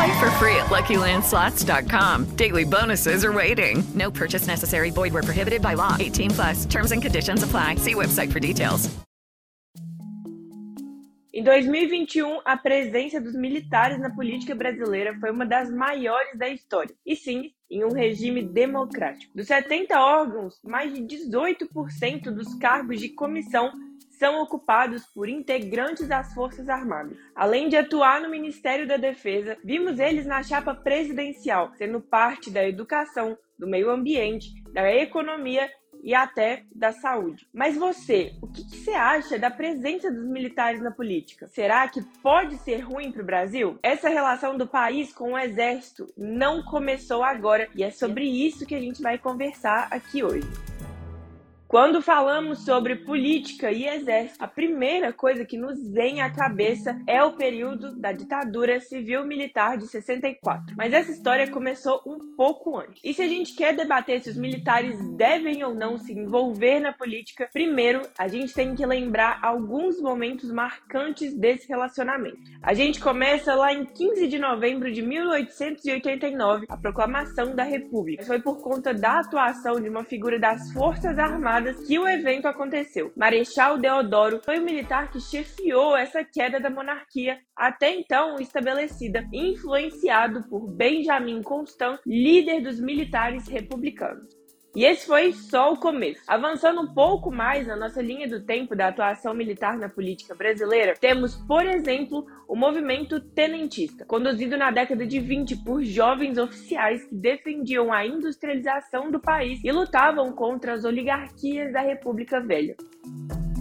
Play for free at LuckyLandSlots.com. Daily bonuses are waiting. No purchase necessary. Void were prohibited by law. 18 plus. Terms and conditions apply. See website for details. Em 2021, a presença dos militares na política brasileira foi uma das maiores da história. E sim, em um regime democrático. Dos 70 órgãos, mais de 18% dos cargos de comissão são ocupados por integrantes das Forças Armadas. Além de atuar no Ministério da Defesa, vimos eles na chapa presidencial, sendo parte da educação, do meio ambiente, da economia e até da saúde. Mas você, o que, você acha da presença dos militares na política? Será que pode ser ruim para o Brasil? Essa relação do país com o exército não começou agora e é sobre isso que a gente vai conversar aqui hoje. Quando falamos sobre política e exército, a primeira coisa que nos vem à cabeça é o período da ditadura civil-militar de 64. Mas essa história começou um pouco antes. E se a gente quer debater se os militares devem ou não se envolver na política, primeiro a gente tem que lembrar alguns momentos marcantes desse relacionamento. A gente começa lá em 15 de novembro de 1889, a proclamação da República. Foi por conta da atuação de uma figura das Forças Armadas que o evento aconteceu. Marechal Deodoro foi o militar que chefiou essa queda da monarquia, até então estabelecida, influenciado por Benjamin Constant, líder dos militares republicanos. E esse foi só o começo. Avançando um pouco mais na nossa linha do tempo da atuação militar na política brasileira, temos, por exemplo, o movimento tenentista, conduzido na década de 20 por jovens oficiais que defendiam a industrialização do país e lutavam contra as oligarquias da República Velha.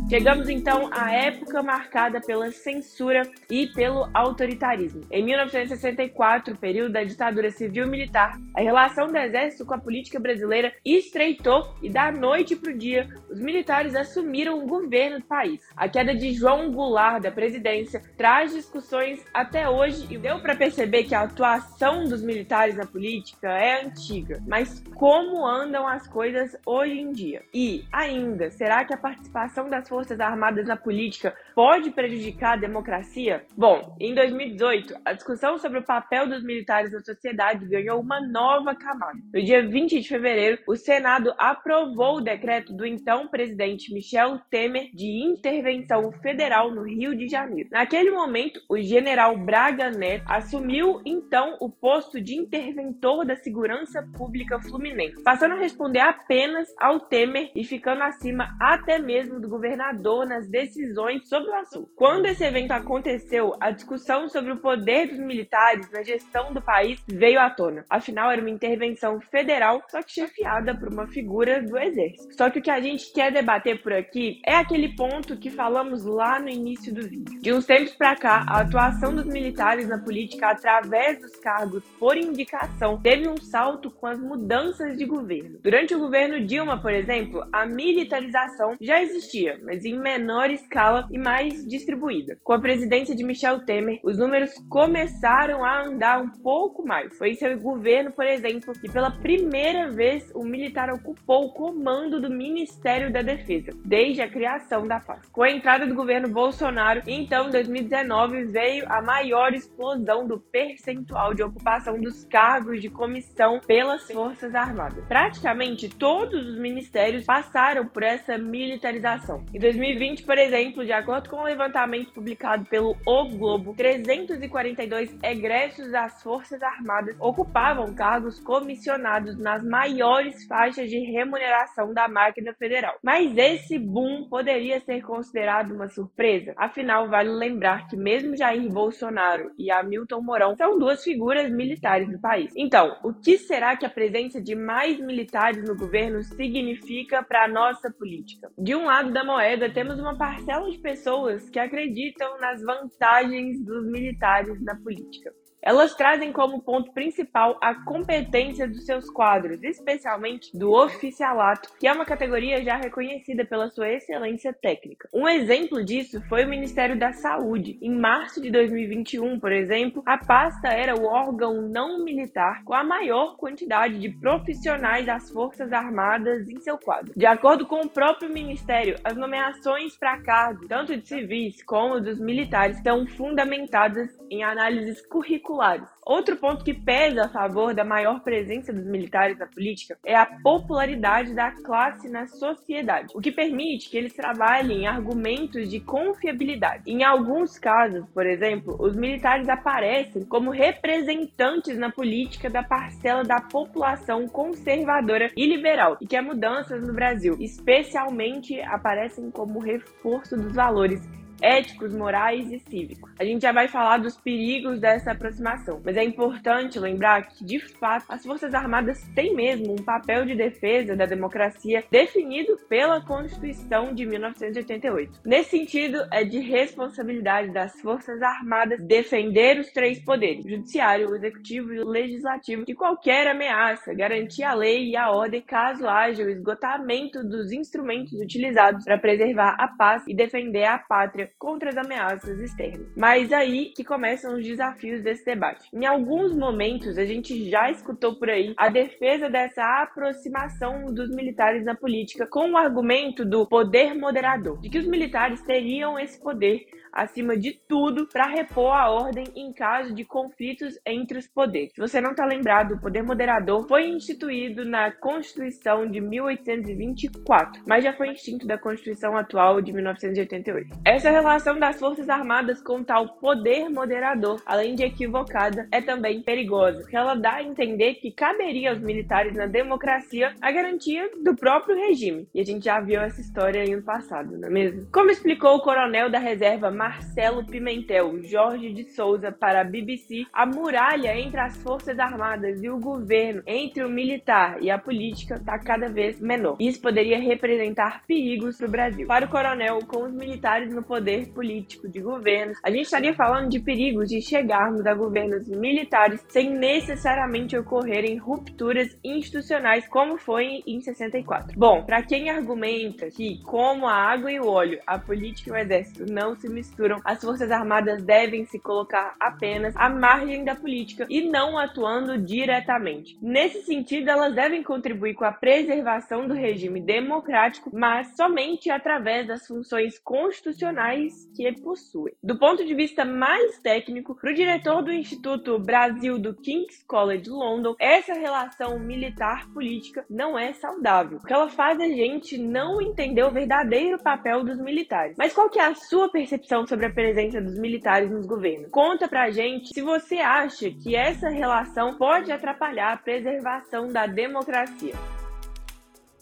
Chegamos então à época marcada pela censura e pelo autoritarismo. Em 1964, período da ditadura civil-militar, a relação do exército com a política brasileira estreitou e da noite para o dia, os militares assumiram o governo do país. A queda de João Goulart da presidência traz discussões até hoje e deu para perceber que a atuação dos militares na política é antiga. Mas como andam as coisas hoje em dia? E ainda, será que a participação das forças Forças Armadas na política pode prejudicar a democracia? Bom, em 2018, a discussão sobre o papel dos militares na sociedade ganhou uma nova camada. No dia 20 de fevereiro, o Senado aprovou o decreto do então presidente Michel Temer de intervenção federal no Rio de Janeiro. Naquele momento, o general Braga Neto assumiu então o posto de interventor da segurança pública fluminense, passando a responder apenas ao Temer e ficando acima até mesmo do governador governador nas decisões sobre o assunto. Quando esse evento aconteceu, a discussão sobre o poder dos militares na gestão do país veio à tona. Afinal, era uma intervenção federal, só que chefiada por uma figura do exército. Só que o que a gente quer debater por aqui é aquele ponto que falamos lá no início do vídeo. De uns tempos para cá, a atuação dos militares na política através dos cargos por indicação teve um salto com as mudanças de governo. Durante o governo Dilma, por exemplo, a militarização já existia, mas em menor escala e mais distribuída. Com a presidência de Michel Temer, os números começaram a andar um pouco mais. Foi seu governo, por exemplo, que pela primeira vez o militar ocupou o comando do Ministério da Defesa, desde a criação da paz. Com a entrada do governo Bolsonaro, então em 2019 veio a maior explosão do percentual de ocupação dos cargos de comissão pelas Forças Armadas. Praticamente todos os ministérios passaram por essa militarização. Em 2020, por exemplo, de acordo com o um levantamento publicado pelo O Globo, 342 egressos das Forças Armadas ocupavam cargos comissionados nas maiores faixas de remuneração da máquina federal. Mas esse boom poderia ser considerado uma surpresa? Afinal, vale lembrar que mesmo Jair Bolsonaro e Hamilton Mourão são duas figuras militares do país. Então, o que será que a presença de mais militares no governo significa para a nossa política? De um lado da moeda, temos uma parcela de pessoas que acreditam nas vantagens dos militares na política. Elas trazem como ponto principal a competência dos seus quadros, especialmente do oficialato, que é uma categoria já reconhecida pela sua excelência técnica. Um exemplo disso foi o Ministério da Saúde. Em março de 2021, por exemplo, a pasta era o órgão não militar com a maior quantidade de profissionais das Forças Armadas em seu quadro. De acordo com o próprio Ministério, as nomeações para cargos, tanto de civis como dos militares, estão fundamentadas em análises curriculares curriculares. Outro ponto que pesa a favor da maior presença dos militares na política é a popularidade da classe na sociedade, o que permite que eles trabalhem em argumentos de confiabilidade. Em alguns casos, por exemplo, os militares aparecem como representantes na política da parcela da população conservadora e liberal e quer mudanças no Brasil, especialmente aparecem como reforço dos valores éticos, morais e cívicos. A gente já vai falar dos perigos dessa aproximação, mas é importante lembrar que, de fato, as Forças Armadas têm mesmo um papel de defesa da democracia definido pela Constituição de 1988. Nesse sentido, é de responsabilidade das Forças Armadas defender os três poderes, o judiciário, o executivo e o legislativo, de qualquer ameaça, garantir a lei e a ordem caso haja o esgotamento dos instrumentos utilizados para preservar a paz e defender a pátria contra as ameaças externas. Mas aí que começam os desafios desse debate. Em alguns momentos, a gente já escutou por aí a defesa dessa aproximação dos militares na política com o argumento do poder moderador, de que os militares teriam esse poder acima de tudo, para repor a ordem em caso de conflitos entre os poderes. Se você não está lembrado, o poder moderador foi instituído na Constituição de 1824, mas já foi extinto da Constituição atual de 1988. Essa relação das Forças Armadas com tal poder moderador, além de equivocada, é também perigosa, porque ela dá a entender que caberia aos militares na democracia a garantia do próprio regime. E a gente já viu essa história aí no passado, não é mesmo? Como explicou o coronel da reserva Marcelo Pimentel, Jorge de Souza para a BBC, a muralha entre as Forças Armadas e o governo, entre o militar e a política, está cada vez menor. Isso poderia representar perigos para o Brasil. Para o coronel, com os militares no poder político de governos, a gente estaria falando de perigos de chegarmos a governos militares sem necessariamente ocorrerem rupturas institucionais, como foi em 64. Bom, para quem argumenta que, como a água e o óleo, a política e o exército não se misturam, misturam, as Forças Armadas devem se colocar apenas à margem da política e não atuando diretamente. Nesse sentido, elas devem contribuir com a preservação do regime democrático, mas somente através das funções constitucionais que possuem. Do ponto de vista mais técnico, para o diretor do Instituto Brasil do King's College London, essa relação militar-política não é saudável, porque ela faz a gente não entender o verdadeiro papel dos militares. Mas qual que é a sua percepção sobre a presença dos militares nos governos. Conta pra gente se você acha que essa relação pode atrapalhar a preservação da democracia.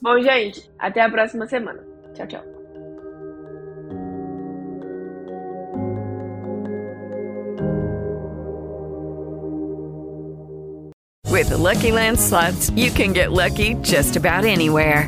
Bom, gente, até a próxima semana. Tchau, tchau. With the Lucky Land slots, you can get lucky just about anywhere.